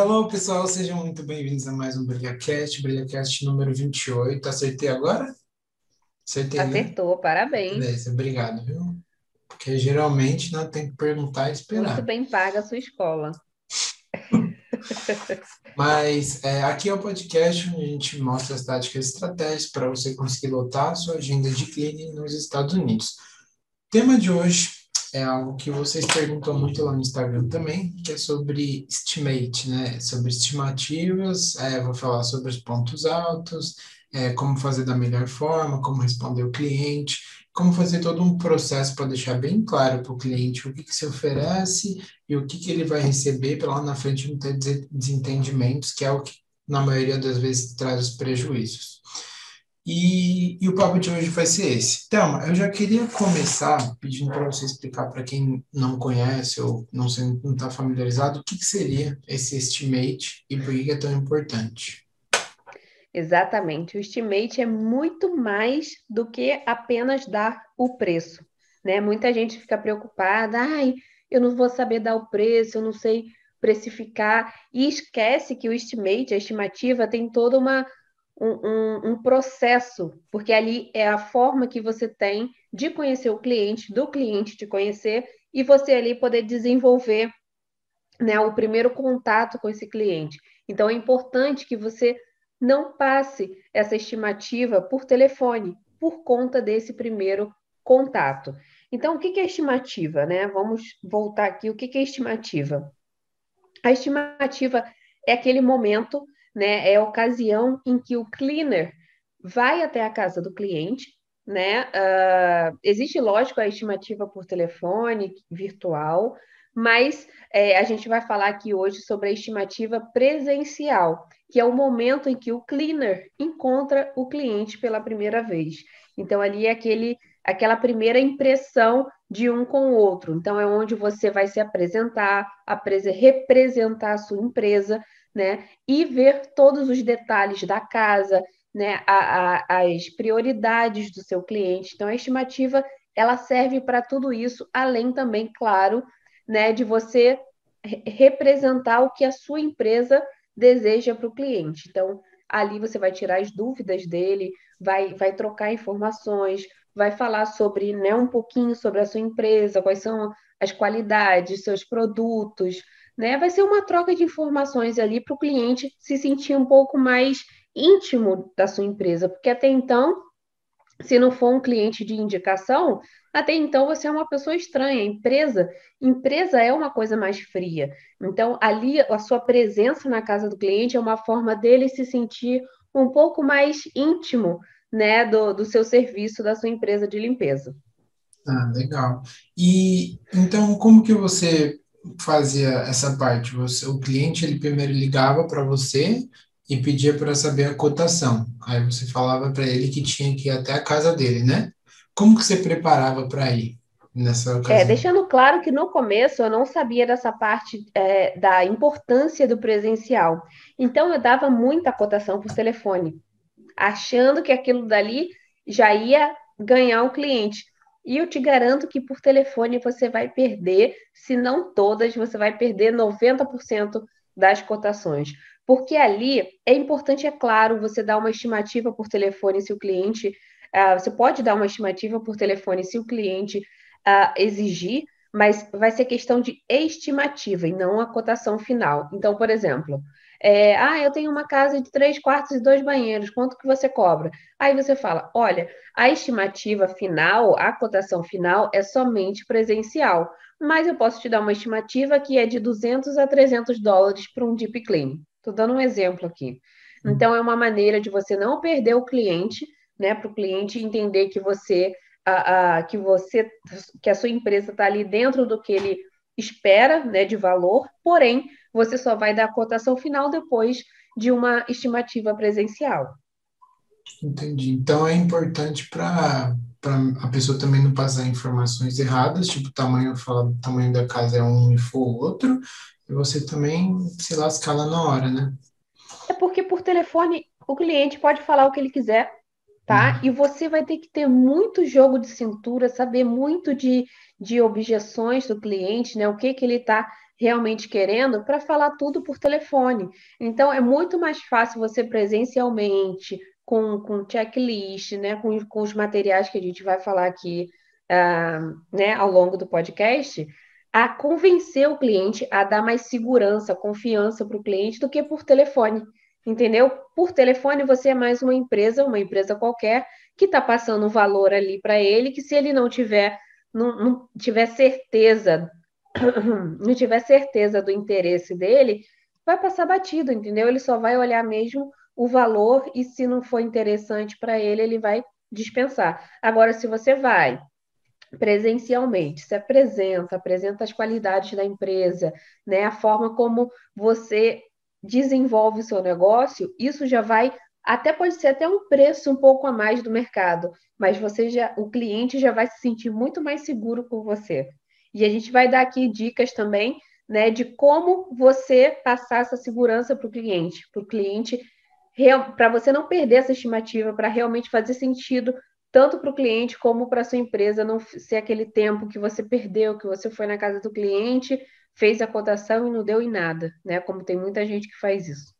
Hello, pessoal, sejam muito bem-vindos a mais um BrilhaCast, BrilhaCast número 28. Acertei agora? Acertei, né? Acertou, parabéns. Beleza, obrigado, viu? Porque geralmente não tem que perguntar e esperar. Muito bem paga a sua escola. Mas é, aqui é o podcast onde a gente mostra as táticas e estratégias para você conseguir lotar a sua agenda de cliente nos Estados Unidos. O tema de hoje é algo que vocês perguntam muito lá no Instagram também, que é sobre estimate, né? Sobre estimativas, é, vou falar sobre os pontos altos, é, como fazer da melhor forma, como responder o cliente, como fazer todo um processo para deixar bem claro para o cliente o que, que se oferece e o que, que ele vai receber para lá na frente não ter desentendimentos, que é o que na maioria das vezes traz os prejuízos. E, e, o papo de hoje vai ser esse. Thelma, eu já queria começar pedindo para você explicar para quem não conhece ou não está familiarizado o que, que, seria esse estimate e por que é tão importante. Exatamente. O estimate é muito mais do que apenas dar o preço. Né? Muita gente fica preocupada, ai, eu não vou saber dar o preço, eu não sei precificar, e esquece que o estimate, a estimativa, tem toda uma um, um, processo, porque ali é a forma que você tem de conhecer o cliente, do cliente te conhecer, e você ali poder desenvolver né, o primeiro contato com esse cliente. Então, é importante que você não passe essa estimativa por telefone, por conta desse primeiro contato. Então, o que é estimativa? Né? Vamos voltar aqui. O que é estimativa? A estimativa é aquele momento né? É a ocasião em que o cleaner vai até a casa do cliente, né? Uh, existe, lógico, a estimativa por telefone, virtual, mas é, a gente vai falar aqui hoje sobre a estimativa presencial, que é o momento em que o cleaner encontra o cliente pela primeira vez. Então, ali é aquele, aquela primeira impressão de um com o outro. Então, é onde você vai se apresentar, representar a sua empresa, né? E ver todos os detalhes da casa, né? A, a, as prioridades do seu cliente. Então, a estimativa ela serve para tudo isso, além também, claro, né, de você representar o que a sua empresa deseja para o cliente. Então, ali você vai tirar as dúvidas dele, vai, vai trocar informações, vai falar sobre, né, um pouquinho sobre a sua empresa, quais são as qualidades, seus produtos, né? Vai ser uma troca de informações ali para o cliente se sentir um pouco mais íntimo da sua empresa, porque até então, se não for um cliente de indicação, até então você é uma pessoa estranha. Empresa, empresa é uma coisa mais fria. Então, ali a sua presença na casa do cliente é uma forma dele se sentir um pouco mais íntimo, né, do, do seu serviço, da sua empresa de limpeza. Ah, legal. E então, como que você fazia essa parte? Você, o cliente ele primeiro ligava para você e pedia para saber a cotação. Aí você falava para ele que tinha que ir até a casa dele, né? Como que você preparava para ir nessa é, ocasião? É, deixando claro que no começo eu não sabia dessa parte é, da importância do presencial. Então eu dava muita cotação por telefone, achando que aquilo dali já ia ganhar o cliente. E eu te garanto que por telefone você vai perder, se não todas, você vai perder 90% das cotações. Porque ali é importante, é claro, você dar uma estimativa por telefone se o cliente. Uh, você pode dar uma estimativa por telefone se o cliente uh, exigir, mas vai ser questão de estimativa e não a cotação final. Então, por exemplo, é, ah, eu tenho uma casa de três quartos e dois banheiros, quanto que você cobra? Aí você fala, olha, a estimativa final, a cotação final é somente presencial, mas eu posso te dar uma estimativa que é de 200 a 300 dólares para um deep clean. Estou dando um exemplo aqui. Hum. Então, é uma maneira de você não perder o cliente, né, para o cliente entender que você, a, a, que você, que a sua empresa está ali dentro do que ele espera, né, de valor, porém você só vai dar a cotação final depois de uma estimativa presencial. Entendi. Então é importante para a pessoa também não passar informações erradas, tipo tamanho, fala tamanho da casa é um e for outro, e você também se lascar lá na hora, né? É porque por telefone o cliente pode falar o que ele quiser, tá? Uhum. E você vai ter que ter muito jogo de cintura, saber muito de, de objeções do cliente, né? O que que ele está realmente querendo para falar tudo por telefone. Então, é muito mais fácil você presencialmente, com, com checklist, né, com, com os materiais que a gente vai falar aqui uh, né, ao longo do podcast, a convencer o cliente a dar mais segurança, confiança para o cliente do que por telefone. Entendeu? Por telefone você é mais uma empresa, uma empresa qualquer, que está passando um valor ali para ele, que se ele não tiver, não, não tiver certeza não tiver certeza do interesse dele, vai passar batido, entendeu? Ele só vai olhar mesmo o valor e se não for interessante para ele, ele vai dispensar. Agora, se você vai presencialmente, se apresenta, apresenta as qualidades da empresa, né, a forma como você desenvolve o seu negócio, isso já vai até pode ser até um preço um pouco a mais do mercado, mas você já o cliente já vai se sentir muito mais seguro com você. E a gente vai dar aqui dicas também, né, de como você passar essa segurança para o cliente, para o cliente, para você não perder essa estimativa, para realmente fazer sentido tanto para o cliente como para sua empresa, não ser aquele tempo que você perdeu, que você foi na casa do cliente, fez a cotação e não deu em nada, né? Como tem muita gente que faz isso.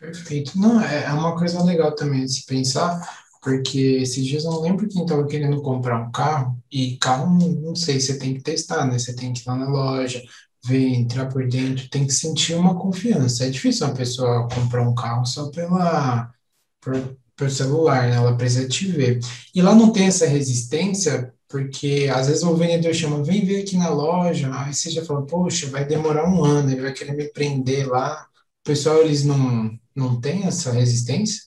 Perfeito. Não, é, é uma coisa legal também de se pensar, porque esses dias eu não lembro quem estava querendo comprar um carro, e carro, não sei, você tem que testar, né? Você tem que ir lá na loja, ver, entrar por dentro, tem que sentir uma confiança. É difícil uma pessoa comprar um carro só pela, por, pelo celular, né? Ela precisa te ver. E lá não tem essa resistência, porque às vezes o vendedor chama, vem ver aqui na loja, aí você já fala, poxa, vai demorar um ano, ele vai querer me prender lá. O pessoal, eles não, não têm essa resistência?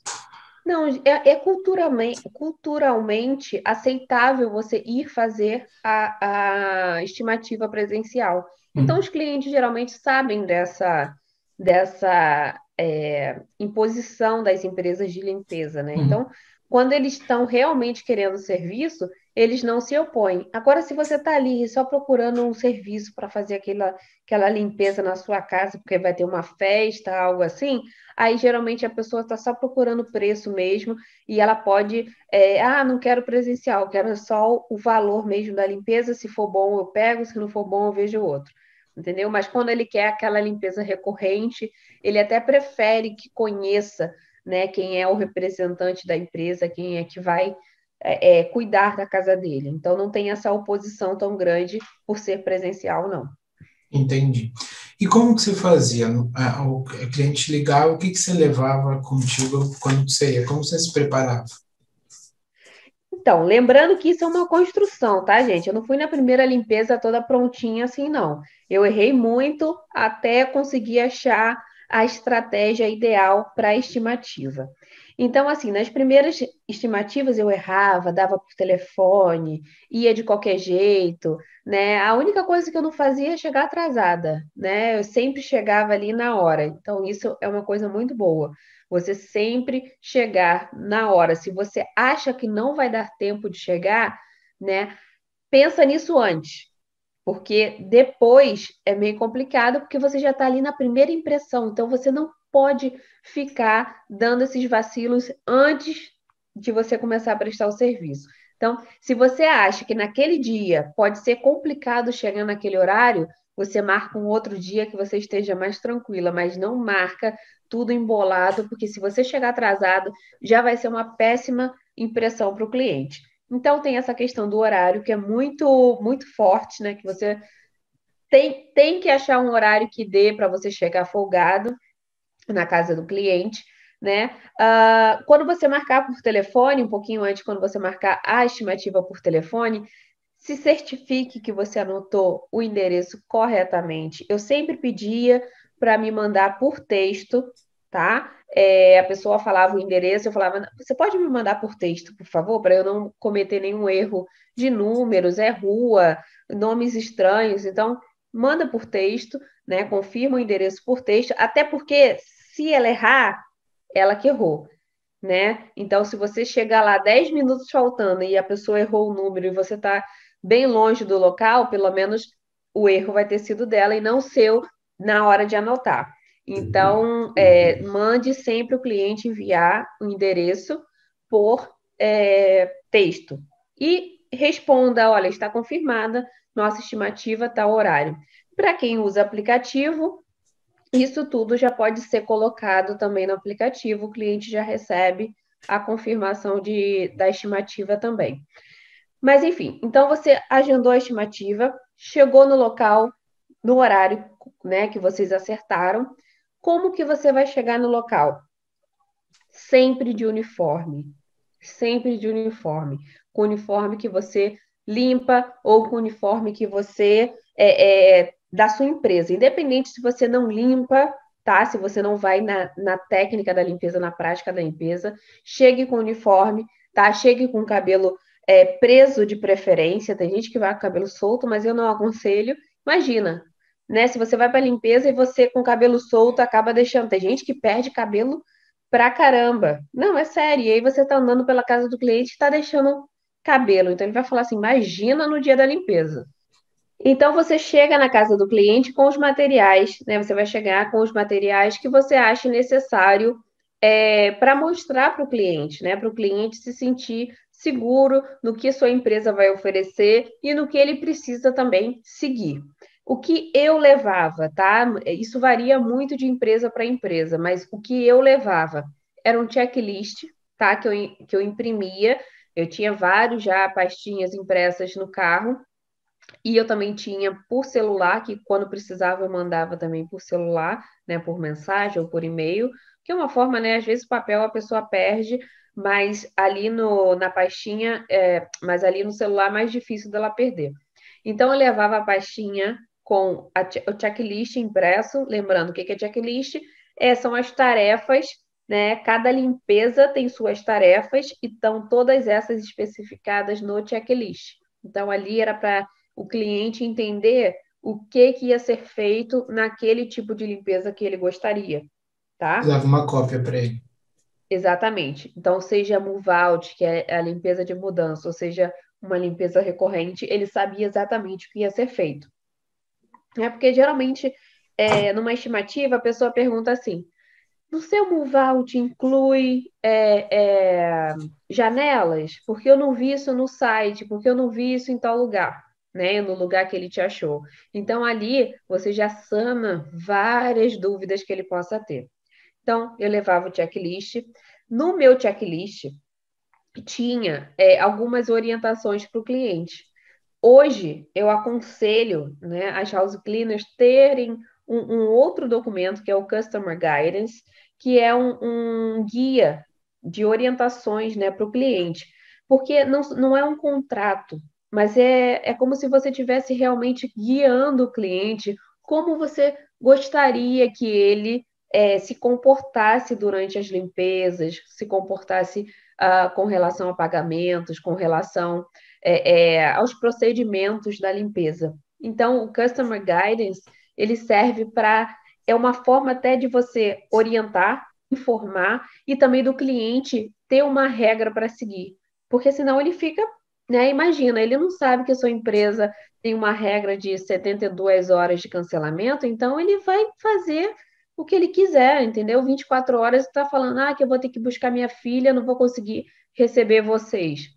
Não, é, é, culturalmente, culturalmente aceitável você ir fazer a, a estimativa presencial. Então, hum. os clientes geralmente sabem dessa, dessa é, imposição das empresas de limpeza, né? Hum. Então, quando eles estão realmente querendo serviço, eles não se opõem. Agora, se você está ali só procurando um serviço para fazer aquela, aquela limpeza na sua casa, porque vai ter uma festa, algo assim, aí geralmente a pessoa está só procurando preço mesmo e ela pode, é, ah, não quero presencial, quero só o valor mesmo da limpeza. Se for bom, eu pego, se não for bom, eu vejo outro. Entendeu? Mas quando ele quer aquela limpeza recorrente, ele até prefere que conheça né, quem é o representante da empresa, quem é que vai é, é, cuidar da casa dele. Então, não tem essa oposição tão grande por ser presencial, não. Entendi. E como que você fazia? O cliente ligava, o que, que você levava contigo quando você ia? Como você se preparava? Então, lembrando que isso é uma construção, tá, gente? Eu não fui na primeira limpeza toda prontinha assim, não. Eu errei muito até conseguir achar a estratégia ideal para a estimativa. Então, assim, nas primeiras estimativas eu errava, dava por telefone, ia de qualquer jeito, né? A única coisa que eu não fazia é chegar atrasada, né? Eu sempre chegava ali na hora. Então, isso é uma coisa muito boa. Você sempre chegar na hora. Se você acha que não vai dar tempo de chegar, né? Pensa nisso antes. Porque depois é meio complicado, porque você já está ali na primeira impressão. Então, você não pode ficar dando esses vacilos antes de você começar a prestar o serviço. Então, se você acha que naquele dia pode ser complicado chegar naquele horário, você marca um outro dia que você esteja mais tranquila, mas não marca tudo embolado, porque se você chegar atrasado, já vai ser uma péssima impressão para o cliente. Então tem essa questão do horário que é muito muito forte, né? Que você tem, tem que achar um horário que dê para você chegar folgado na casa do cliente, né? Uh, quando você marcar por telefone, um pouquinho antes, quando você marcar a estimativa por telefone, se certifique que você anotou o endereço corretamente. Eu sempre pedia para me mandar por texto, tá? É, a pessoa falava o endereço, eu falava, você pode me mandar por texto, por favor, para eu não cometer nenhum erro de números, é rua, nomes estranhos. Então, manda por texto, né? Confirma o endereço por texto, até porque se ela errar, ela que errou, né? Então, se você chegar lá 10 minutos faltando e a pessoa errou o número e você está bem longe do local, pelo menos o erro vai ter sido dela e não seu na hora de anotar. Então, é, mande sempre o cliente enviar o endereço por é, texto e responda: olha, está confirmada nossa estimativa, tal horário. Para quem usa aplicativo, isso tudo já pode ser colocado também no aplicativo, o cliente já recebe a confirmação de, da estimativa também. Mas, enfim, então você agendou a estimativa, chegou no local, no horário né, que vocês acertaram. Como que você vai chegar no local? Sempre de uniforme. Sempre de uniforme. Com uniforme que você limpa ou com uniforme que você é, é da sua empresa. Independente se você não limpa, tá? Se você não vai na, na técnica da limpeza, na prática da limpeza, chegue com uniforme, tá? Chegue com cabelo é, preso de preferência. Tem gente que vai com cabelo solto, mas eu não aconselho. Imagina, né? Se você vai para limpeza e você com cabelo solto acaba deixando. Tem gente que perde cabelo pra caramba. Não, é sério. E aí você tá andando pela casa do cliente e tá deixando cabelo. Então ele vai falar assim: imagina no dia da limpeza. Então você chega na casa do cliente com os materiais, né? Você vai chegar com os materiais que você acha necessário é, para mostrar para o cliente, né? Para o cliente se sentir seguro no que sua empresa vai oferecer e no que ele precisa também seguir. O que eu levava, tá? Isso varia muito de empresa para empresa, mas o que eu levava era um checklist, tá? Que eu, que eu imprimia. Eu tinha vários já pastinhas impressas no carro e eu também tinha por celular, que quando precisava eu mandava também por celular, né, por mensagem ou por e-mail, que é uma forma, né, às vezes o papel a pessoa perde, mas ali no, na pastinha, é, mas ali no celular é mais difícil dela perder. Então eu levava a pastinha com a, o checklist impresso, lembrando o que é checklist, é, são as tarefas, né? Cada limpeza tem suas tarefas e estão todas essas especificadas no checklist. Então ali era para o cliente entender o que, que ia ser feito naquele tipo de limpeza que ele gostaria, tá? Leva uma cópia para ele. Exatamente. Então, seja move out, que é a limpeza de mudança, ou seja, uma limpeza recorrente, ele sabia exatamente o que ia ser feito. É porque geralmente, é, numa estimativa, a pessoa pergunta assim: no seu move out inclui é, é, janelas? Porque eu não vi isso no site, porque eu não vi isso em tal lugar né, no lugar que ele te achou. Então, ali você já sana várias dúvidas que ele possa ter. Então, eu levava o checklist. No meu checklist, tinha é, algumas orientações para o cliente. Hoje, eu aconselho né, as house cleaners terem um, um, outro documento, que é o Customer Guidance, que é um, um guia de orientações né, para o cliente. Porque não, não é um contrato, mas é, é como se você estivesse realmente guiando o cliente como você gostaria que ele é, se comportasse durante as limpezas, se comportasse uh, com relação a pagamentos, com relação é, é, aos procedimentos da limpeza. Então, o Customer Guidance, ele serve para, é uma forma até de você orientar, informar e também do cliente ter uma regra para seguir, porque senão ele fica né? Imagina, ele não sabe que a sua empresa tem uma regra de 72 horas de cancelamento, então ele vai fazer o que ele quiser, entendeu? 24 horas está falando, ah, que eu vou ter que buscar minha filha, não vou conseguir receber vocês.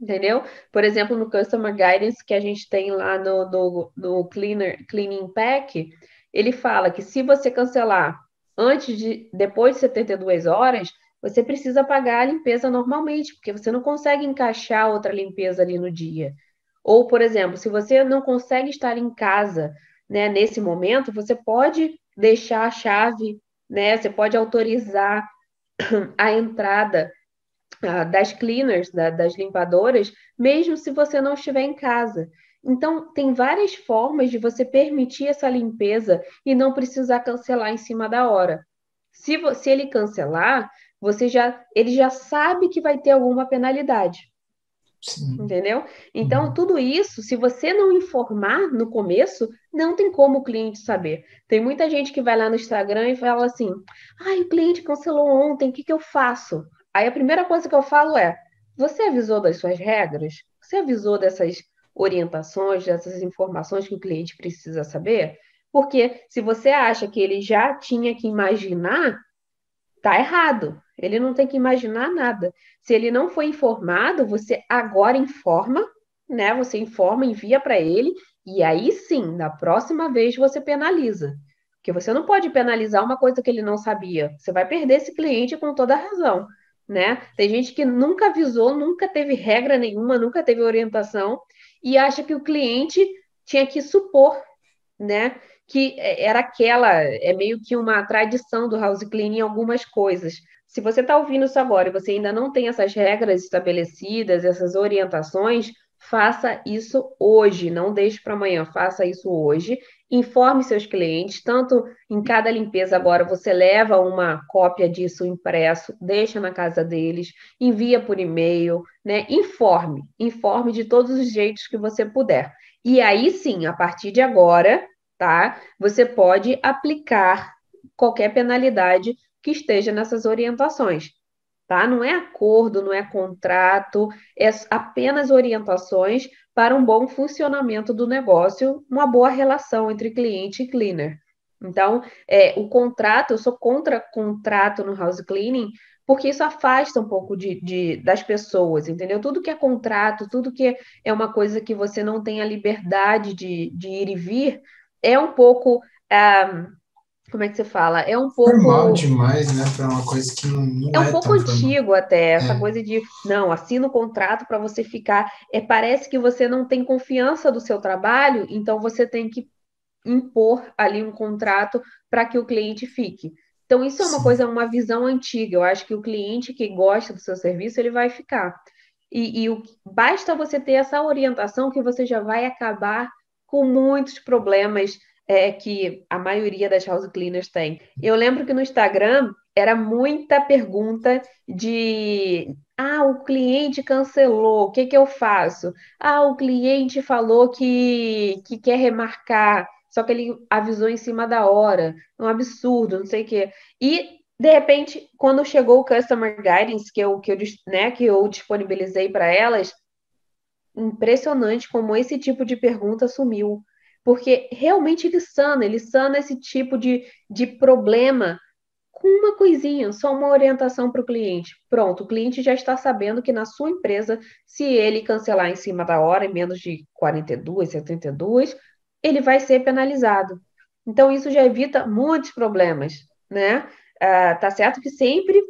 Entendeu? Por exemplo, no Customer Guidance que a gente tem lá no, no, no Cleaner, Cleaning Pack, ele fala que se você cancelar antes de, depois de 72 horas, você precisa pagar a limpeza normalmente, porque você não consegue encaixar outra limpeza ali no dia. Ou, por exemplo, se você não consegue estar em casa né, nesse momento, você pode deixar a chave, né, você pode autorizar a entrada uh, das cleaners, da, das limpadoras, mesmo se você não estiver em casa. Então, tem várias formas de você permitir essa limpeza e não precisar cancelar em cima da hora. Se, se ele cancelar, você já, ele já sabe que vai ter alguma penalidade. Sim. Entendeu? Então, uhum. tudo isso, se você não informar no começo, não tem como o cliente saber. Tem muita gente que vai lá no Instagram e fala assim: ai, o cliente cancelou ontem, o que, que eu faço? Aí a primeira coisa que eu falo é: você avisou das suas regras? Você avisou dessas orientações, dessas informações que o cliente precisa saber? Porque se você acha que ele já tinha que imaginar, tá errado. Ele não tem que imaginar nada. Se ele não foi informado, você agora informa, né? Você informa, envia para ele E aí sim, da próxima vez você penaliza. Porque você não pode penalizar uma coisa que ele não sabia. Você vai perder esse cliente com toda a razão, né? Tem gente que nunca avisou, nunca teve regra nenhuma, nunca teve orientação e acha que o cliente tinha que supor, né? Que era aquela, é meio que uma tradição do house cleaning em algumas coisas. Se você está ouvindo isso agora e você ainda não tem essas regras estabelecidas, essas orientações, faça isso hoje, não deixe para amanhã, faça isso hoje. Informe seus clientes, tanto em cada limpeza agora você leva uma cópia disso impresso, deixa na casa deles, envia por e-mail, né? Informe, informe de todos os jeitos que você puder. E aí sim, a partir de agora, tá? Você pode aplicar qualquer penalidade que esteja nessas orientações. Tá? Não é acordo, não é contrato, é apenas orientações para um bom funcionamento do negócio, uma boa relação entre cliente e cleaner. Então, é, o contrato, eu sou contra contrato no house cleaning, porque isso afasta um pouco de, de, das pessoas, entendeu? Tudo que é contrato, tudo que é uma coisa que você não tem a liberdade de, de ir e vir, é um pouco. Ah, como é que você fala? É um pouco. Formal demais, né? Para uma coisa que não, não é. um é pouco antigo formal. até, essa é. coisa de não, assina o contrato para você ficar. É, parece que você não tem confiança do seu trabalho, então você tem que impor ali um contrato para que o cliente fique. Então, isso é uma Sim. coisa, uma visão antiga. Eu acho que o cliente que gosta do seu serviço, ele vai ficar. E, e o, basta você ter essa orientação que você já vai acabar com muitos problemas é, que a maioria das house cleaners tem. Eu lembro que no Instagram era muita pergunta de ah, o cliente cancelou, o que, que eu faço? Ah, o cliente falou que, que quer remarcar, só que ele avisou em cima da hora. Um absurdo, não sei o quê. E, de repente, quando chegou o Customer Guidance, que eu, que eu, né, que eu disponibilizei para elas, impressionante como esse tipo de pergunta sumiu porque realmente ele sana, ele sana esse tipo de, de problema com uma coisinha, só uma orientação para o cliente. Pronto, o cliente já está sabendo que na sua empresa, se ele cancelar em cima da hora, em menos de 42, 72, ele vai ser penalizado. Então, isso já evita muitos problemas, né? Ah, tá certo que sempre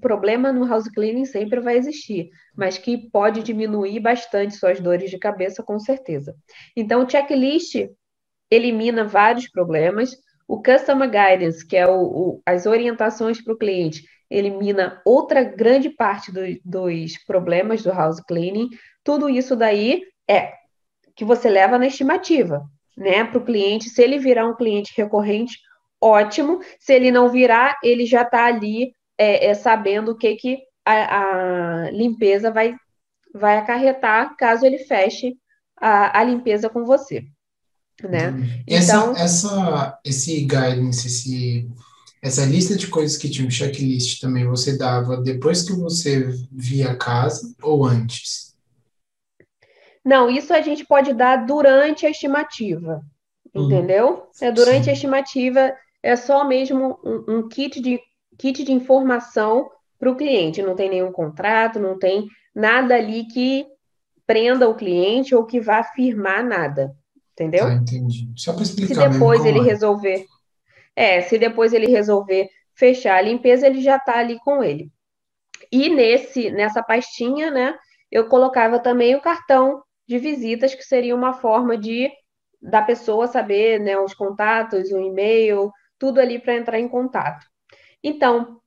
problema no house cleaning sempre vai existir, mas que pode diminuir bastante suas dores de cabeça, com certeza. Então, o checklist elimina vários problemas. O Customer Guidance, que é o, o, as orientações para o cliente, elimina outra grande parte do, dos problemas do house cleaning. Tudo isso daí é que você leva na estimativa, né? Para o cliente, se ele virar um cliente recorrente, ótimo. Se ele não virar, ele já está ali é, é, sabendo o que, que a, a, limpeza vai, vai acarretar caso ele feche a, a limpeza com você né? Então, essa, essa, esse guidance, esse, essa lista de coisas que tinha um checklist também, você dava depois que você via a casa ou antes? Não, isso a gente pode dar durante a estimativa, uhum. entendeu? É durante Sim. a estimativa, é só mesmo um, um kit de kit de informação para o cliente. Não tem nenhum contrato, não tem nada ali que prenda o cliente ou que vá afirmar nada. Entendeu? Ah, entendi. Só para explicar. Se depois ele é. resolver. É, se depois ele resolver fechar a limpeza, ele já está ali com ele. E nesse, nessa pastinha, né, eu colocava também o cartão de visitas, que seria uma forma de da pessoa saber, né, os contatos, o e-mail, tudo ali para entrar em contato. Então,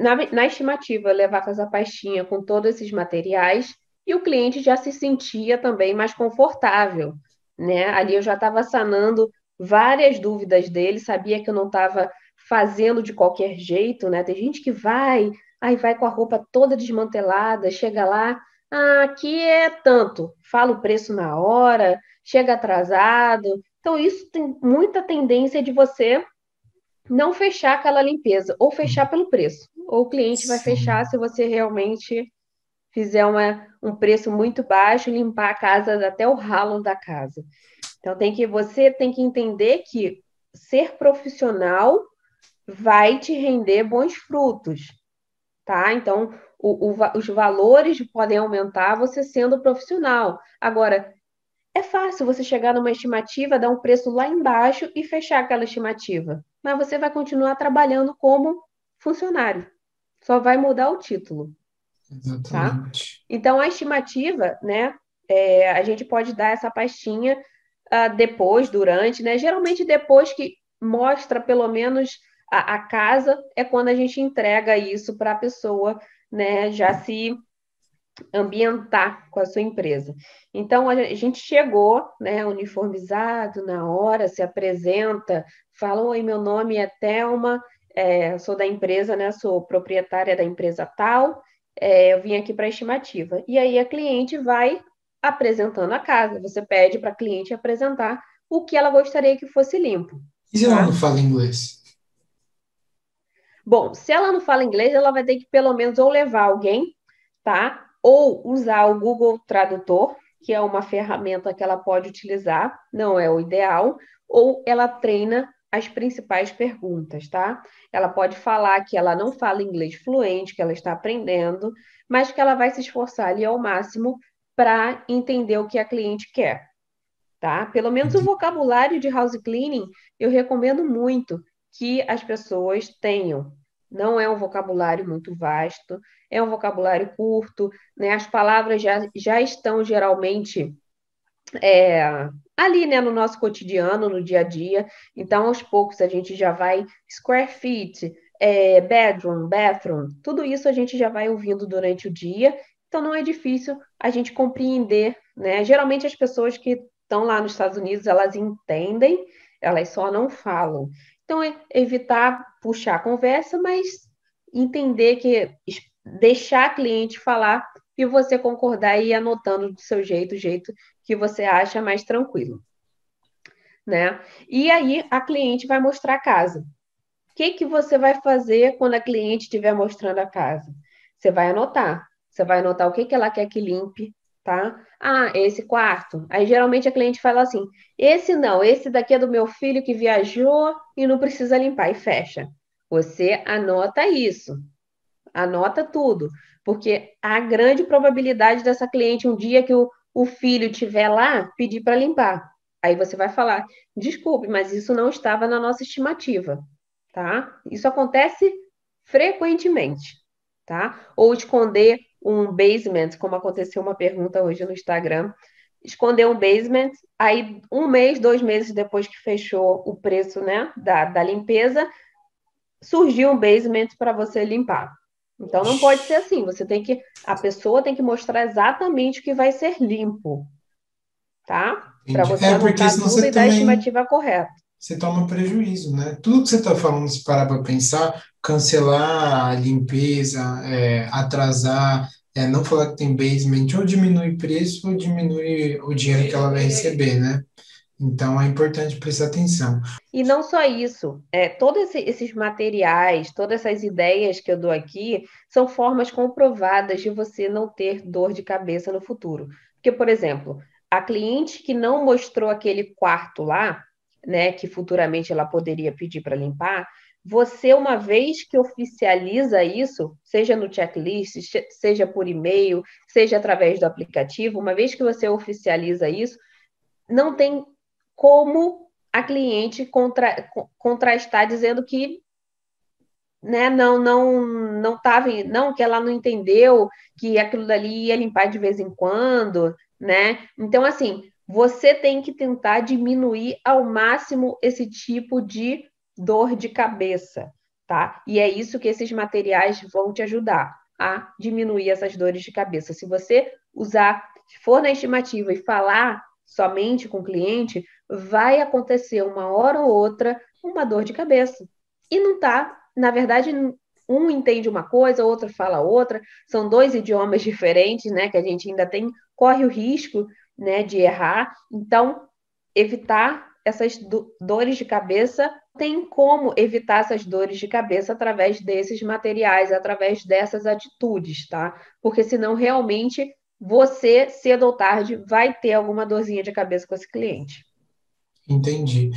na, na estimativa, eu levava essa pastinha com todos esses materiais e o cliente já se sentia também mais confortável né? Ali eu já estava sanando várias dúvidas dele, sabia que eu não estava fazendo de qualquer jeito, né? Tem gente que vai, aí vai com a roupa toda desmantelada, chega lá, ah, aqui é tanto, fala o preço na hora, chega atrasado. Então, isso tem muita tendência de você não fechar aquela limpeza, ou fechar pelo preço. Ou o cliente vai fechar se você realmente fizer uma, um preço muito baixo, limpar a casa até o ralo da casa. Então tem que você tem que entender que ser profissional vai te render bons frutos, tá? Então o, o, os valores podem aumentar você sendo profissional. Agora, é fácil você chegar numa estimativa, dar um preço lá embaixo e fechar aquela estimativa. Mas você vai continuar trabalhando como funcionário. Só vai mudar o título. Exatamente. Tá? Então, a estimativa, né? É, a gente pode dar essa pastinha uh, depois, durante, né? Geralmente depois que mostra pelo menos a, a casa, é quando a gente entrega isso para a pessoa, né? Já se ambientar com a sua empresa. Então a gente chegou, né, uniformizado na hora, se apresenta, fala: "Oi, meu nome é Telma, é, sou da empresa, né, sou proprietária da empresa tal, é, eu vim aqui para estimativa". E aí a cliente vai apresentando a casa. Você pede para a cliente apresentar o que ela gostaria que fosse limpo. E se tá? ela não fala inglês? Bom, se ela não fala inglês, ela vai ter que pelo menos ou levar alguém, tá? ou usar o Google Tradutor, que é uma ferramenta que ela pode utilizar, não é o ideal, ou ela treina as principais perguntas, tá? Ela pode falar que ela não fala inglês fluente, que ela está aprendendo, mas que ela vai se esforçar ali ao máximo para entender o que a cliente quer, tá? Pelo menos o vocabulário de house cleaning eu recomendo muito que as pessoas tenham, não é um vocabulário muito vasto, é um vocabulário curto, né? As palavras já, já estão geralmente é, ali, né, no nosso cotidiano, no dia a dia. Então, aos poucos, a gente já vai square feet, é, bedroom, bathroom, tudo isso a gente já vai ouvindo durante o dia. Então, não é difícil a gente compreender, né? Geralmente, as pessoas que estão lá nos Estados Unidos, elas entendem, elas só não falam. Então, é evitar puxar a conversa, mas entender que deixar a cliente falar e você concordar e ir anotando do seu jeito, o jeito que você acha mais tranquilo. Né? E aí a cliente vai mostrar a casa. O que, que você vai fazer quando a cliente estiver mostrando a casa? Você vai anotar. Você vai anotar o que, que ela quer que limpe, tá? Ah, esse quarto. Aí geralmente a cliente fala assim: esse não, esse daqui é do meu filho que viajou e não precisa limpar, e fecha. Você anota isso, anota tudo, porque há grande probabilidade dessa cliente, um dia que o, o filho estiver lá, pedir para limpar. Aí você vai falar: desculpe, mas isso não estava na nossa estimativa, tá? Isso acontece frequentemente, tá? Ou esconder um basement, como aconteceu uma pergunta hoje no Instagram, esconder um basement, aí um mês, dois meses depois que fechou o preço né, da, da limpeza, surgiu um basement para você limpar. Então não pode ser assim, você tem que, a pessoa tem que mostrar exatamente o que vai ser limpo, tá? Para você é, anotar tudo e dar a estimativa correta. Você toma prejuízo, né? Tudo que você está falando, se parar para pensar, cancelar a limpeza, é, atrasar, é, não falar que tem basement, ou diminui preço ou diminui o dinheiro que ela vai receber, né? Então é importante prestar atenção. E não só isso, é, todos esses materiais, todas essas ideias que eu dou aqui são formas comprovadas de você não ter dor de cabeça no futuro. Porque, por exemplo, a cliente que não mostrou aquele quarto lá, né, que futuramente ela poderia pedir para limpar, você, uma vez que oficializa isso, seja no checklist, seja por e-mail, seja através do aplicativo, uma vez que você oficializa isso, não tem como a cliente contra, contrastar dizendo que né, não não não tava, não que ela não entendeu que aquilo dali ia limpar de vez em quando, né? Então assim, você tem que tentar diminuir ao máximo esse tipo de dor de cabeça, tá? E é isso que esses materiais vão te ajudar a diminuir essas dores de cabeça. Se você usar, for na estimativa e falar somente com o cliente, vai acontecer uma hora ou outra uma dor de cabeça. E não tá, na verdade, um entende uma coisa, outro fala outra, são dois idiomas diferentes, né, que a gente ainda tem, corre o risco, né, de errar. Então, evitar essas do dores de cabeça, tem como evitar essas dores de cabeça através desses materiais, através dessas atitudes, tá? Porque senão realmente você, cedo ou tarde, vai ter alguma dorzinha de cabeça com esse cliente. Entendi.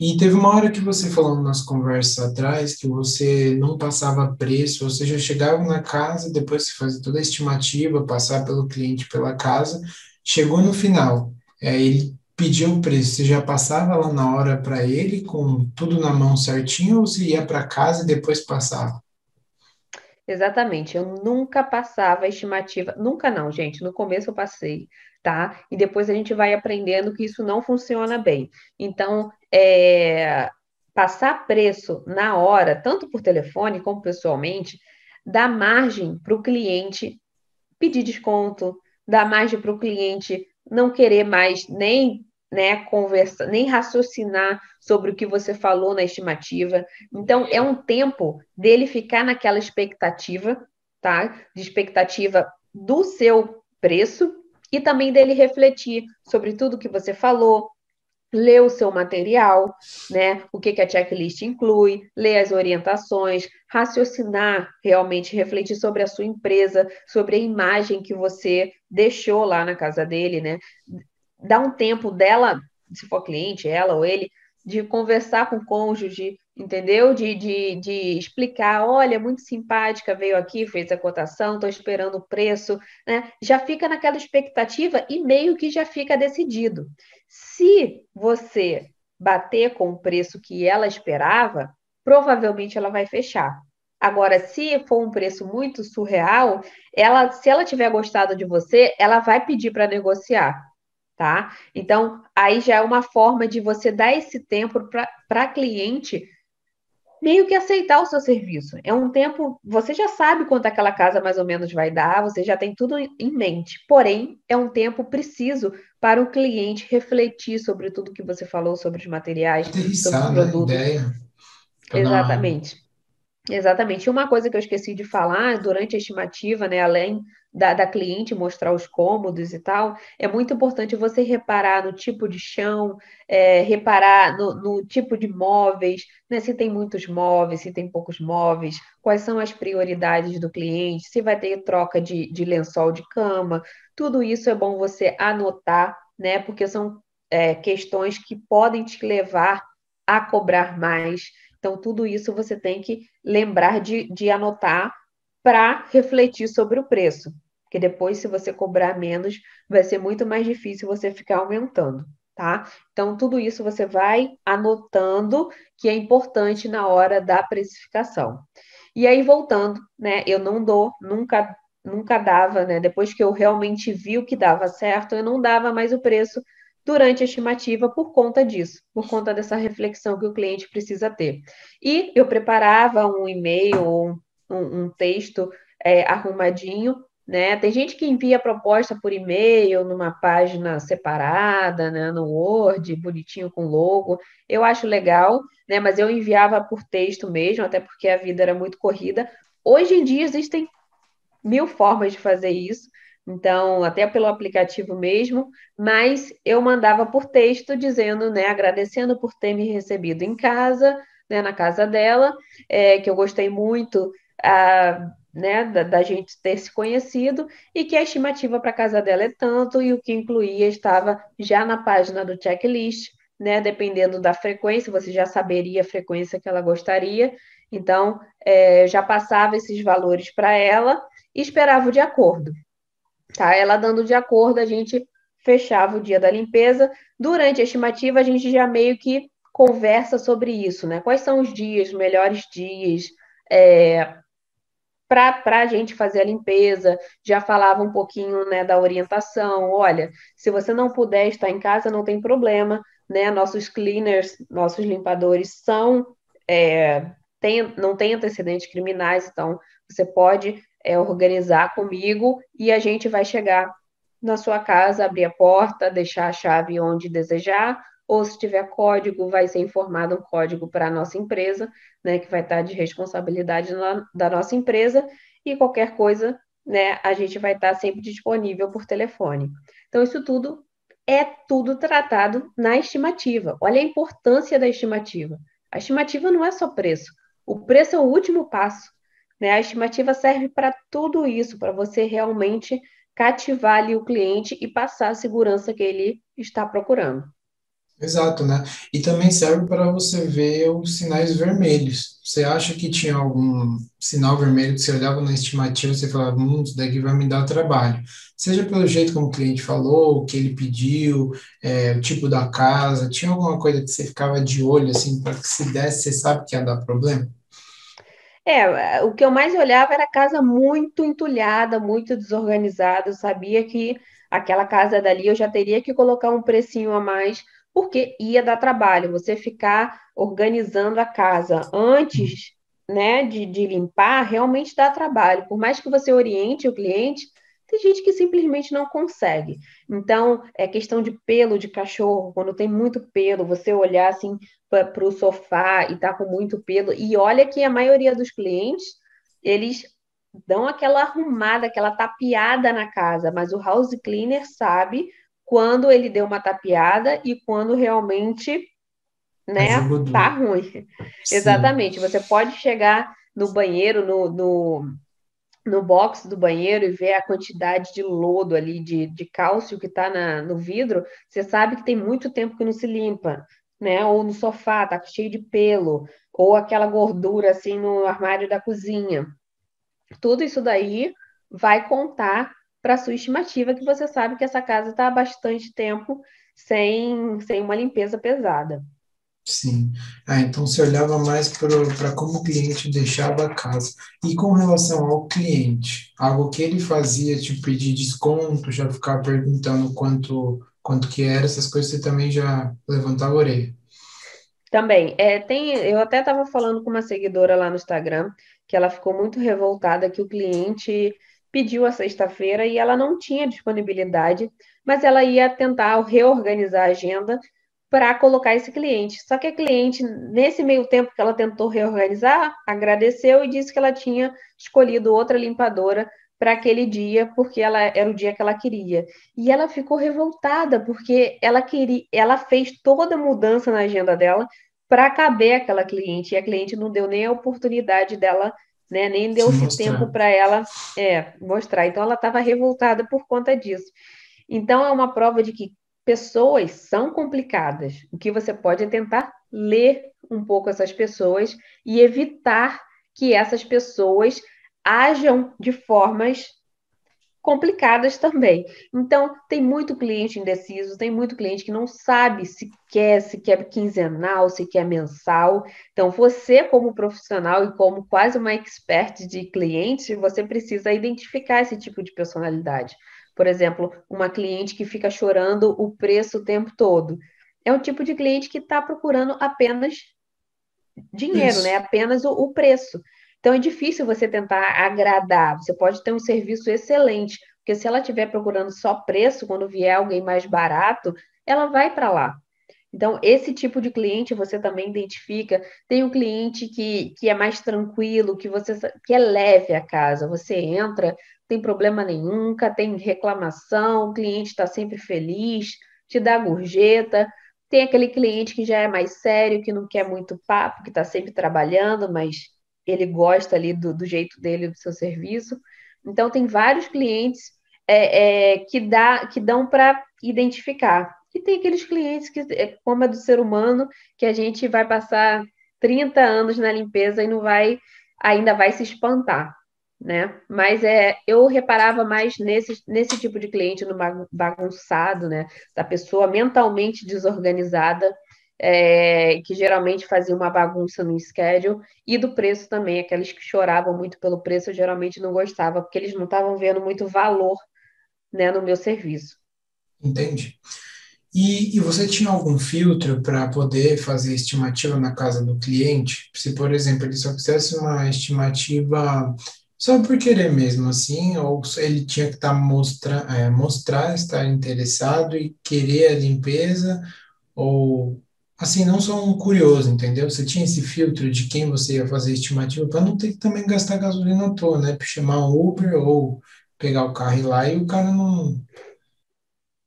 E teve uma hora que você falou na nossa conversa atrás que você não passava preço, ou seja, chegava na casa, depois que fazia toda a estimativa, passar pelo cliente pela casa, chegou no final, é, ele pediu o preço, você já passava lá na hora para ele com tudo na mão certinho ou você ia para casa e depois passava? Exatamente, eu nunca passava a estimativa, nunca não, gente, no começo eu passei, tá? E depois a gente vai aprendendo que isso não funciona bem. Então, é, passar preço na hora, tanto por telefone como pessoalmente, dá margem para o cliente pedir desconto, dá margem para o cliente não querer mais nem né, conversa, nem raciocinar sobre o que você falou na estimativa. Então, é um tempo dele ficar naquela expectativa, tá? De expectativa do seu preço e também dele refletir sobre tudo que você falou, ler o seu material, né? O que, que a checklist inclui, ler as orientações, raciocinar realmente, refletir sobre a sua empresa, sobre a imagem que você deixou lá na casa dele, né? Dá um tempo dela, se for cliente, ela ou ele, de conversar com o cônjuge, entendeu? De, de, de explicar, olha, muito simpática, veio aqui, fez a cotação, estou esperando o preço, né? Já fica naquela expectativa e meio que já fica decidido. Se você bater com o preço que ela esperava, provavelmente ela vai fechar. Agora, se for um preço muito surreal, ela, se ela tiver gostado de você, ela vai pedir para negociar tá? Então, aí já é uma forma de você dar esse tempo para cliente meio que aceitar o seu serviço. É um tempo, você já sabe quanto aquela casa mais ou menos vai dar, você já tem tudo em mente. Porém, é um tempo preciso para o cliente refletir sobre tudo que você falou sobre os materiais, Aterrissar, sobre os produtos. Né? Ideia. Exatamente. Exatamente. E uma coisa que eu esqueci de falar durante a estimativa, né, além da, da, cliente mostrar os cômodos e tal, é muito importante você reparar no tipo de chão, é, reparar no, no, tipo de móveis, né, se tem muitos móveis, se tem poucos móveis, quais são as prioridades do cliente, se vai ter troca de, de lençol de cama, tudo isso é bom você anotar, né, porque são é, questões que podem te levar a cobrar mais. Então, tudo isso você tem que lembrar de, de anotar para refletir sobre o preço. Porque depois, se você cobrar menos, vai ser muito mais difícil você ficar aumentando, tá? Então, tudo isso você vai anotando que é importante na hora da precificação. E aí, voltando, né? Eu não dou, nunca, nunca dava, né? Depois que eu realmente vi o que dava certo, eu não dava mais o preço durante a estimativa por conta disso, por conta dessa reflexão que o cliente precisa ter. E eu preparava um e-mail ou um, um, texto é, arrumadinho né? Tem gente que envia proposta por e-mail, numa página separada, né? no Word, bonitinho com logo. Eu acho legal, né? mas eu enviava por texto mesmo, até porque a vida era muito corrida. Hoje em dia existem mil formas de fazer isso, então, até pelo aplicativo mesmo, mas eu mandava por texto dizendo, né, agradecendo por ter me recebido em casa, né, na casa dela, é, que eu gostei muito. Ah, né, da, da, gente ter se conhecido e que a estimativa para a casa dela é tanto e o que incluía estava já na página do checklist, né, dependendo da frequência, você já saberia a frequência que ela gostaria, então é, já passava esses valores para ela e esperava de acordo. Tá? Ela dando de acordo, a gente fechava o dia da limpeza. Durante a estimativa, a gente já meio que conversa sobre isso, né? Quais são os dias, melhores dias, é, para a gente fazer a limpeza, já falava um pouquinho né, da orientação. Olha, se você não puder estar em casa, não tem problema, né? Nossos cleaners, nossos limpadores são é, tem, não tem antecedentes criminais, então você pode é, organizar comigo e a gente vai chegar na sua casa, abrir a porta, deixar a chave onde desejar, ou se tiver código, vai ser informado um código para a nossa empresa, né, que vai estar de responsabilidade na, da nossa empresa, e qualquer coisa, né, a gente vai estar sempre disponível por telefone. Então, isso tudo é tudo tratado na estimativa. Olha a importância da estimativa. A estimativa não é só preço. O preço é o último passo. Né? A estimativa serve para tudo isso, para você realmente cativar ali o cliente e passar a segurança que ele está procurando. Exato, né? E também serve para você ver os sinais vermelhos. Você acha que tinha algum sinal vermelho que você olhava na estimativa e você falava, hum, isso daqui vai me dar trabalho. Seja pelo jeito como o cliente falou, o que ele pediu, é, o tipo da casa, tinha alguma coisa que você ficava de olho, assim, para que se desse, você sabe que ia dar problema? É, o que eu mais olhava era casa muito entulhada, muito desorganizada. Eu sabia que aquela casa dali eu já teria que colocar um precinho a mais porque ia dar trabalho você ficar organizando a casa antes, né, de, de limpar, realmente dá trabalho. Por mais que você oriente o cliente, tem gente que simplesmente não consegue. Então, é questão de pelo de cachorro, quando tem muito pelo, você olhar assim para o sofá e tá com muito pelo. E olha que a maioria dos clientes, eles dão aquela arrumada, aquela tapeada na casa, mas o house cleaner sabe quando ele deu uma tapeada e quando realmente né, tá ruim. Sim. Exatamente. Você pode chegar no banheiro, no, no, no box do banheiro e ver a quantidade de lodo ali, de, de cálcio que está no vidro, você sabe que tem muito tempo que não se limpa, né? Ou no sofá, tá cheio de pelo, ou aquela gordura assim no armário da cozinha. Tudo isso daí vai contar para sua estimativa, que você sabe que essa casa está há bastante tempo sem, sem uma limpeza pesada. Sim. Ah, então você olhava mais para como o cliente deixava a casa. E com relação ao cliente, algo que ele fazia, tipo pedir desconto, já ficar perguntando quanto, quanto que era, essas coisas você também já levantava a orelha. Também. É, tem, eu até estava falando com uma seguidora lá no Instagram que ela ficou muito revoltada que o cliente pediu a sexta-feira e ela não tinha disponibilidade, mas ela ia tentar reorganizar a agenda para colocar esse cliente. Só que a cliente, nesse meio tempo que ela tentou reorganizar, agradeceu e disse que ela tinha escolhido outra limpadora para aquele dia, porque ela era o dia que ela queria. E ela ficou revoltada, porque ela queria, ela fez toda a mudança na agenda dela para caber aquela cliente, e a cliente não deu nem a oportunidade dela né? Nem deu-se tempo para ela é, mostrar. Então, ela estava revoltada por conta disso. Então, é uma prova de que pessoas são complicadas. O que você pode é tentar ler um pouco essas pessoas e evitar que essas pessoas ajam de formas complicadas também. Então, tem muito cliente indeciso, tem muito cliente que não sabe se quer, se quer quinzenal, se quer mensal. Então, você, como profissional e como quase uma expert de cliente, você precisa identificar esse tipo de personalidade. Por exemplo, uma cliente que fica chorando o preço o tempo todo. É um tipo de cliente que está procurando apenas dinheiro, Isso. né? Apenas o, o preço. Então é difícil você tentar agradar. Você pode ter um serviço excelente, porque se ela estiver procurando só preço, quando vier alguém mais barato, ela vai para lá. Então, esse tipo de cliente você também identifica. Tem um cliente que, que é mais tranquilo, que você que é leve a casa. Você entra, tem problema nenhum, nunca tem reclamação, o cliente está sempre feliz, te dá gorjeta. Tem aquele cliente que já é mais sério, que não quer muito papo, que está sempre trabalhando, mas ele gosta ali do, do jeito dele, do seu serviço. Então, tem vários clientes é, é, que, dá, que dão para identificar. E tem aqueles clientes que, é, como é do ser humano, que a gente vai passar 30 anos na limpeza e não vai, ainda vai se espantar, né? Mas é, eu reparava mais nesse, nesse tipo de cliente, no bagunçado, né? Da pessoa mentalmente desorganizada, é, que geralmente fazia uma bagunça no schedule, e do preço também, aqueles que choravam muito pelo preço, eu geralmente não gostava, porque eles não estavam vendo muito valor né, no meu serviço. Entendi. E, e você tinha algum filtro para poder fazer estimativa na casa do cliente? Se, por exemplo, ele só quisesse uma estimativa só por querer mesmo, assim, ou ele tinha que tá mostra, é, mostrar estar interessado e querer a limpeza, ou assim, não só um curioso, entendeu? Você tinha esse filtro de quem você ia fazer estimativa para não ter que também gastar gasolina à toa, né? Para chamar um Uber ou pegar o carro e ir lá e o cara não,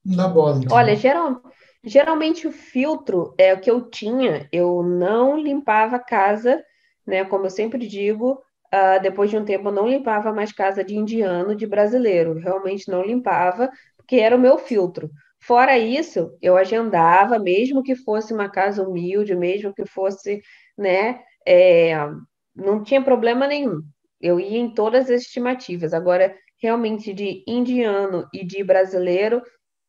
dá bola. Entendeu? Olha, geral, geralmente o filtro é o que eu tinha, eu não limpava a casa, né? Como eu sempre digo, uh, depois de um tempo eu não limpava mais casa de indiano, de brasileiro, realmente não limpava, porque era o meu filtro Fora isso, eu agendava, mesmo que fosse uma casa humilde, mesmo que fosse, né, é, não tinha problema nenhum. Eu ia em todas as estimativas. Agora, realmente de indiano e de brasileiro,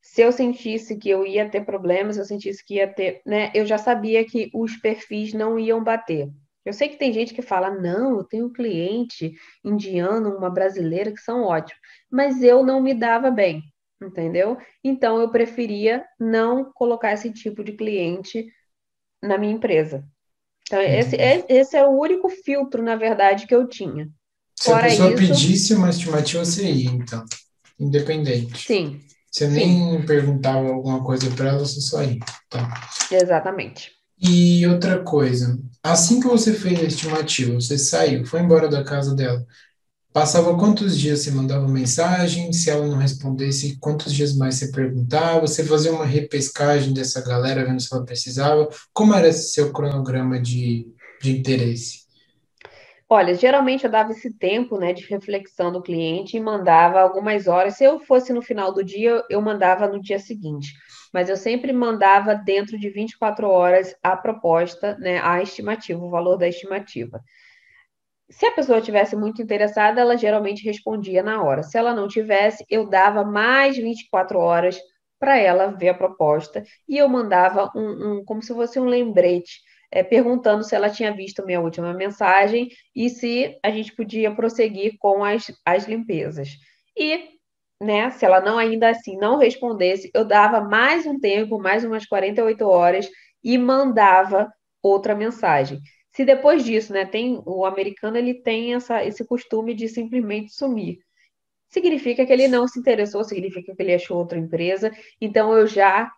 se eu sentisse que eu ia ter problemas, se eu sentisse que ia ter, né, eu já sabia que os perfis não iam bater. Eu sei que tem gente que fala, não, eu tenho um cliente indiano, uma brasileira que são ótimos, mas eu não me dava bem entendeu? Então eu preferia não colocar esse tipo de cliente na minha empresa. Então, esse, é, esse é o único filtro, na verdade, que eu tinha. Se Fora a pessoa isso, pedisse uma estimativa, você ia, então, independente. Sim. Você sim. nem perguntava alguma coisa para ela, você só ia. Tá. Exatamente. E outra coisa, assim que você fez a estimativa, você saiu, foi embora da casa dela, Passava quantos dias você mandava mensagem? Se ela não respondesse, quantos dias mais você perguntava? Você fazia uma repescagem dessa galera, vendo se ela precisava? Como era esse seu cronograma de, de interesse? Olha, geralmente eu dava esse tempo né, de reflexão do cliente e mandava algumas horas. Se eu fosse no final do dia, eu mandava no dia seguinte. Mas eu sempre mandava dentro de 24 horas a proposta, né, a estimativa, o valor da estimativa. Se a pessoa tivesse muito interessada, ela geralmente respondia na hora. Se ela não tivesse, eu dava mais 24 horas para ela ver a proposta e eu mandava um, um como se fosse um lembrete, é, perguntando se ela tinha visto minha última mensagem e se a gente podia prosseguir com as, as limpezas. E, né, se ela não ainda assim não respondesse, eu dava mais um tempo, mais umas 48 horas e mandava outra mensagem. Se depois disso, né, tem o americano ele tem essa, esse costume de simplesmente sumir. Significa que ele não se interessou, significa que ele achou outra empresa, então eu já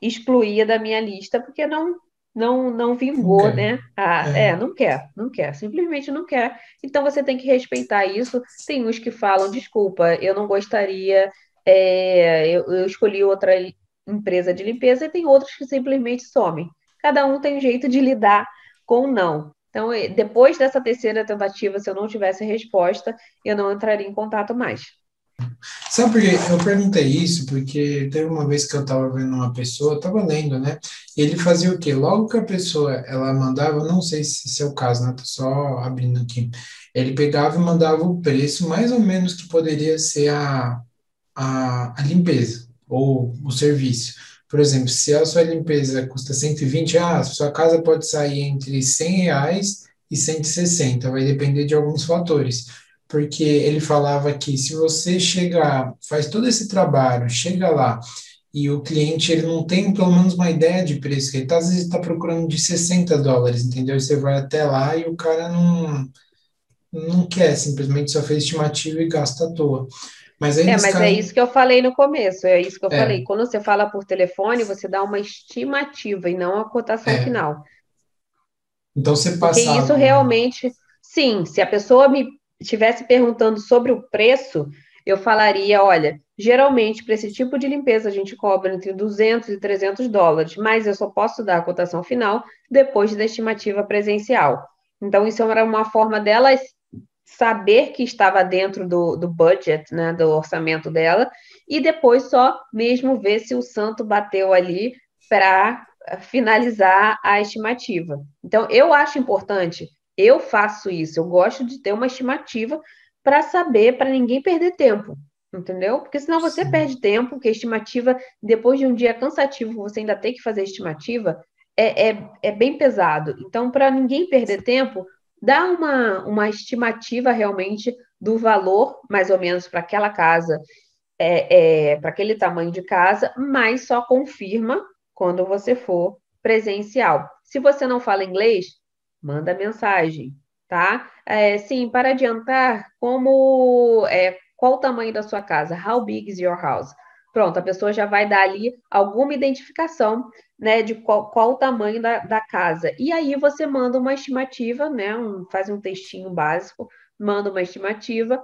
excluía da minha lista porque não não não vingou, não né? Ah, é. é, não quer, não quer, simplesmente não quer. Então você tem que respeitar isso. Tem uns que falam, desculpa, eu não gostaria, é, eu, eu escolhi outra empresa de limpeza, e tem outros que simplesmente somem. Cada um tem um jeito de lidar com não. Então, depois dessa terceira tentativa, se eu não tivesse resposta, eu não entraria em contato mais. Sabe por quê? Eu perguntei isso porque teve uma vez que eu estava vendo uma pessoa, estava lendo, né? Ele fazia o quê? Logo que a pessoa ela mandava, não sei se, é o caso, né? Tô só abrindo aqui. Ele pegava e mandava o preço mais ou menos que poderia ser a, a, a limpeza ou o serviço. Por exemplo, se a sua limpeza custa 120 reais, sua casa pode sair entre 100 reais e 160, vai depender de alguns fatores. Porque ele falava que se você chegar, faz todo esse trabalho, chega lá e o cliente ele não tem pelo menos uma ideia de preço, que ele tá, às vezes está procurando de 60 dólares, entendeu? E você vai até lá e o cara não, não quer, simplesmente só fez estimativa e gasta à toa. Mas é, mas caso... é isso que eu falei no começo, é isso que eu é. falei. Quando você fala por telefone, você dá uma estimativa e não a cotação é. final. Então você passa. Porque isso realmente, sim, se a pessoa me estivesse perguntando sobre o preço, eu falaria, olha, geralmente para esse tipo de limpeza a gente cobra entre 200 e 300 dólares, mas eu só posso dar a cotação final depois da estimativa presencial. Então, isso era uma forma delas saber que estava dentro do, do budget, né, do orçamento dela, e depois só mesmo ver se o santo bateu ali para finalizar a estimativa. Então, eu acho importante, eu faço isso, eu gosto de ter uma estimativa para saber, para ninguém perder tempo, entendeu? Porque senão você Sim. perde tempo, porque a estimativa, depois de um dia cansativo, você ainda tem que fazer a estimativa, é, é, é bem pesado. Então, para ninguém perder tempo, dá uma, uma estimativa realmente do valor, mais ou menos, para aquela casa, é, é, para aquele tamanho de casa, mas só confirma quando você for presencial. Se você não fala inglês, manda mensagem, tá? É, sim, para adiantar, como é, qual o tamanho da sua casa? How big is your house? Pronto, a pessoa já vai dar ali alguma identificação né, de qual, qual o tamanho da, da, casa. E aí você manda uma estimativa, né, um, faz um textinho básico, manda uma estimativa,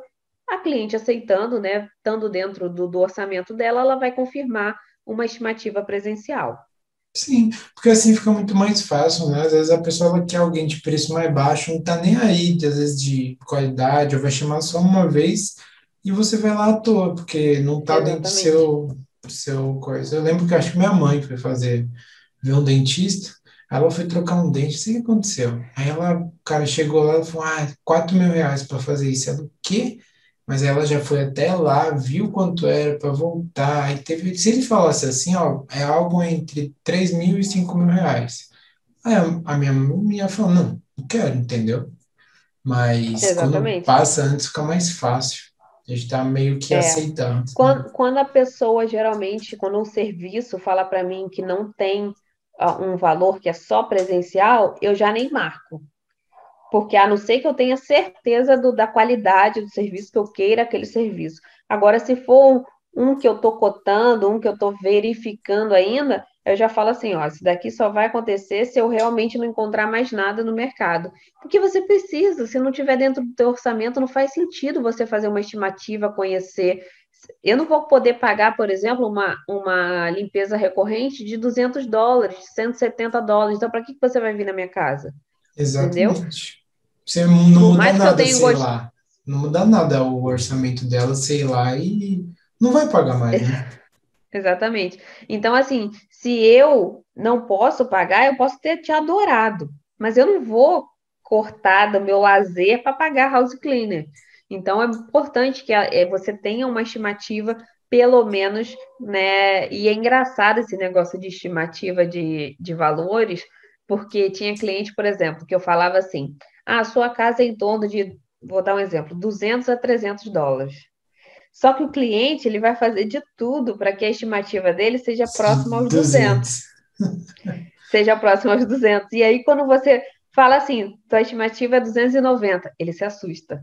a cliente aceitando, né, estando dentro do, do orçamento dela, ela vai confirmar uma estimativa presencial. Sim, porque assim fica muito mais fácil, né? Às vezes a pessoa quer alguém de preço mais baixo, não tá nem aí, às vezes de qualidade, ou vai chamar só uma vez e você vai lá à toa, porque não tá Exatamente. dentro do seu, seu coisa. Eu lembro que acho que minha mãe foi fazer, ver um dentista, ela foi trocar um dente, não sei o que aconteceu. Aí ela, o cara chegou lá e falou, ah, 4 mil reais para fazer isso. Ela, o quê? Mas ela já foi até lá, viu quanto era para voltar. Aí teve, se ele falasse assim, ó, é algo entre 3 mil e 5 mil reais. Aí a, minha minha falou, não, não quero, entendeu? Mas quando passa antes fica mais fácil. A gente está meio que é. aceitando. Né? Quando, quando a pessoa, geralmente, quando um serviço fala para mim que não tem uh, um valor que é só presencial, eu já nem marco. Porque a não ser que eu tenha certeza do, da qualidade do serviço, que eu queira aquele serviço. Agora, se for um, que eu estou cotando, um que eu estou verificando ainda, eu já falo assim, ó, isso daqui só vai acontecer se eu realmente não encontrar mais nada no mercado. Porque você precisa, se não tiver dentro do teu orçamento, não faz sentido você fazer uma estimativa, conhecer. Eu não vou poder pagar, por exemplo, uma, uma limpeza recorrente de 200 dólares, 170 dólares. Então, para que você vai vir na minha casa? Exatamente. Entendeu? Você não muda nada, sei lá. Não muda nada o orçamento dela, sei lá, e não vai pagar mais, né? Exatamente. Então, assim, se eu não posso pagar, eu posso ter te adorado, mas eu não vou cortar do meu lazer para pagar house cleaner. Então, é importante que é, você tenha uma estimativa, pelo menos, né? E é engraçado esse negócio de estimativa de, de valores, porque tinha cliente, por exemplo, que eu falava assim: ah, a sua casa é em torno de, vou dar um exemplo, 200 a 300 dólares. Só que o cliente ele vai fazer de tudo para que a estimativa dele seja próxima aos 200. 200. seja próxima aos 200. E aí, quando você fala assim, tua estimativa é 290, ele se assusta.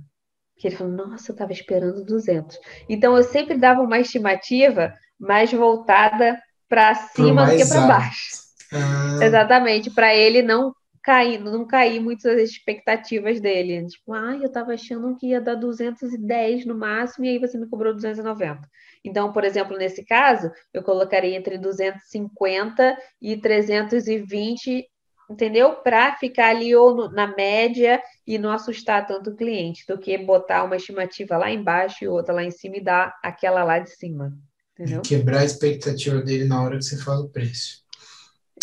Porque ele fala, nossa, eu estava esperando 200. Então, eu sempre dava uma estimativa mais voltada para cima do que para baixo. Ah. Exatamente, para ele não caindo, não cair muito as expectativas dele. Tipo, ah, eu estava achando que ia dar 210 no máximo e aí você me cobrou 290. Então, por exemplo, nesse caso, eu colocaria entre 250 e 320, entendeu? Para ficar ali ou no, na média e não assustar tanto o cliente, do que botar uma estimativa lá embaixo e outra lá em cima e dar aquela lá de cima. Entendeu? Quebrar a expectativa dele na hora que você fala o preço.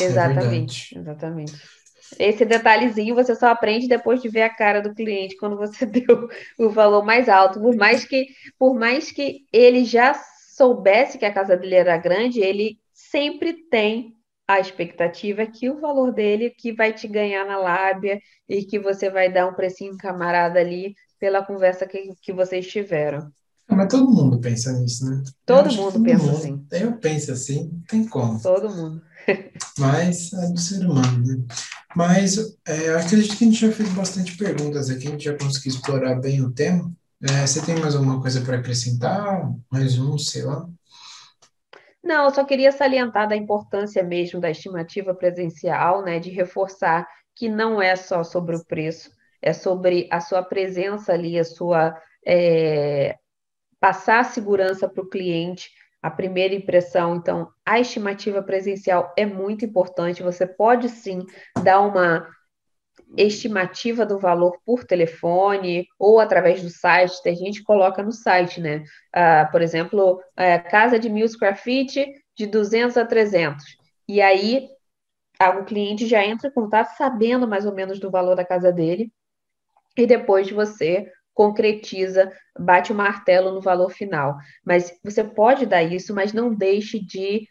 É exatamente, é exatamente. Esse detalhezinho você só aprende depois de ver a cara do cliente quando você deu o valor mais alto. Por mais que, por mais que ele já soubesse que a casa dele era grande, ele sempre tem a expectativa que o valor dele que vai te ganhar na lábia e que você vai dar um precinho camarada ali pela conversa que, que vocês tiveram. Mas todo mundo pensa nisso, né? Todo mundo todo pensa mundo, assim. Eu penso assim, não tem como. Todo mundo. Mas é do ser humano, né? Mas é, acredito que a gente já fez bastante perguntas aqui, a gente já conseguiu explorar bem o tema. É, você tem mais alguma coisa para acrescentar? Mais um, sei lá? Não, eu só queria salientar da importância mesmo da estimativa presencial, né, de reforçar que não é só sobre o preço, é sobre a sua presença ali, a sua é, passar a segurança para o cliente, a primeira impressão. Então, a estimativa presencial é muito importante. Você pode sim dar uma estimativa do valor por telefone ou através do site. Tem gente que coloca no site, né? Uh, por exemplo, uh, casa de mil square feet de 200 a 300. E aí, o cliente já entra em contato sabendo mais ou menos do valor da casa dele. E depois você concretiza, bate o martelo no valor final. Mas você pode dar isso, mas não deixe de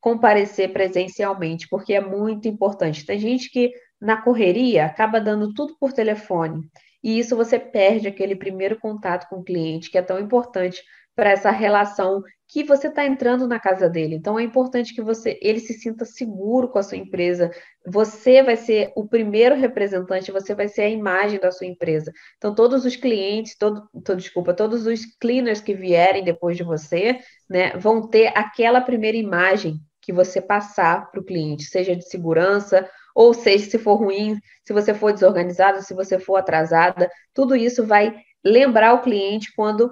comparecer presencialmente, porque é muito importante. Tem gente que na correria acaba dando tudo por telefone, e isso você perde aquele primeiro contato com o cliente, que é tão importante para essa relação que você está entrando na casa dele. Então é importante que você ele se sinta seguro com a sua empresa. Você vai ser o primeiro representante, você vai ser a imagem da sua empresa. Então todos os clientes, todo, todo desculpa, todos os cleaners que vierem depois de você, né, vão ter aquela primeira imagem que você passar para o cliente, seja de segurança ou seja se for ruim, se você for desorganizada, se você for atrasada, tudo isso vai lembrar o cliente quando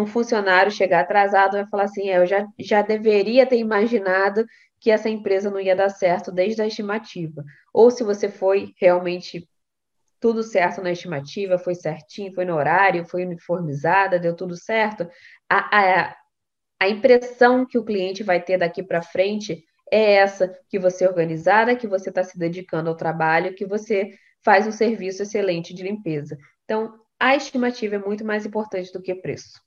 um funcionário chegar atrasado vai falar assim: é, eu já, já deveria ter imaginado que essa empresa não ia dar certo desde a estimativa. Ou se você foi realmente tudo certo na estimativa, foi certinho, foi no horário, foi uniformizada, deu tudo certo, a, a, a impressão que o cliente vai ter daqui para frente é essa, que você é organizada, que você está se dedicando ao trabalho, que você faz um serviço excelente de limpeza. Então, a estimativa é muito mais importante do que preço.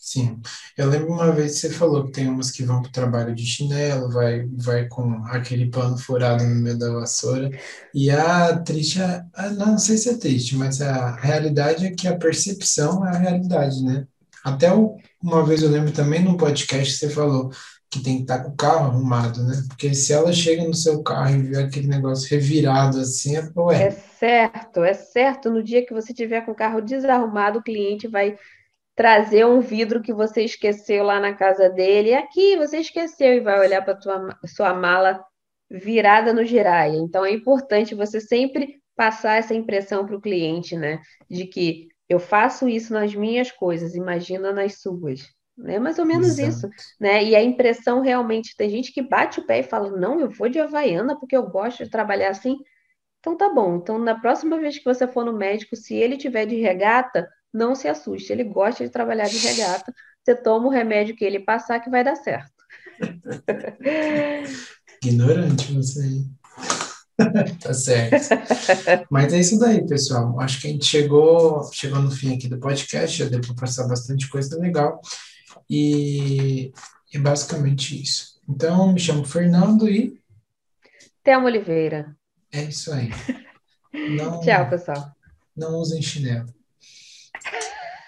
Sim, eu lembro uma vez que você falou que tem umas que vão para o trabalho de chinelo, vai, vai com aquele pano furado no meio da vassoura, e a triste, a, a, não sei se é triste, mas a realidade é que a percepção é a realidade, né? Até o, uma vez eu lembro também num podcast que você falou que tem que estar tá com o carro arrumado, né? Porque se ela chega no seu carro e vê aquele negócio revirado assim, é, ué. É certo, é certo. No dia que você tiver com o carro desarrumado, o cliente vai trazer um vidro que você esqueceu lá na casa dele. E aqui, você esqueceu e vai olhar para sua sua mala virada no giraia. Então é importante você sempre passar essa impressão para o cliente, né? De que eu faço isso nas minhas coisas, imagina nas suas. É mais ou menos Exato. isso, né? E a impressão realmente tem gente que bate o pé e fala: "Não, eu vou de havaiana porque eu gosto de trabalhar assim". Então tá bom. Então na próxima vez que você for no médico, se ele tiver de regata, não se assuste, ele gosta de trabalhar de regata. Você toma o remédio que ele passar que vai dar certo. Ignorante você aí. tá certo. Mas é isso daí, pessoal. Acho que a gente chegou, chegou no fim aqui do podcast, já deu para passar bastante coisa legal. E é basicamente isso. Então, me chamo Fernando e. Thelma Oliveira. É isso aí. Não, Tchau, pessoal. Não usem chinelo.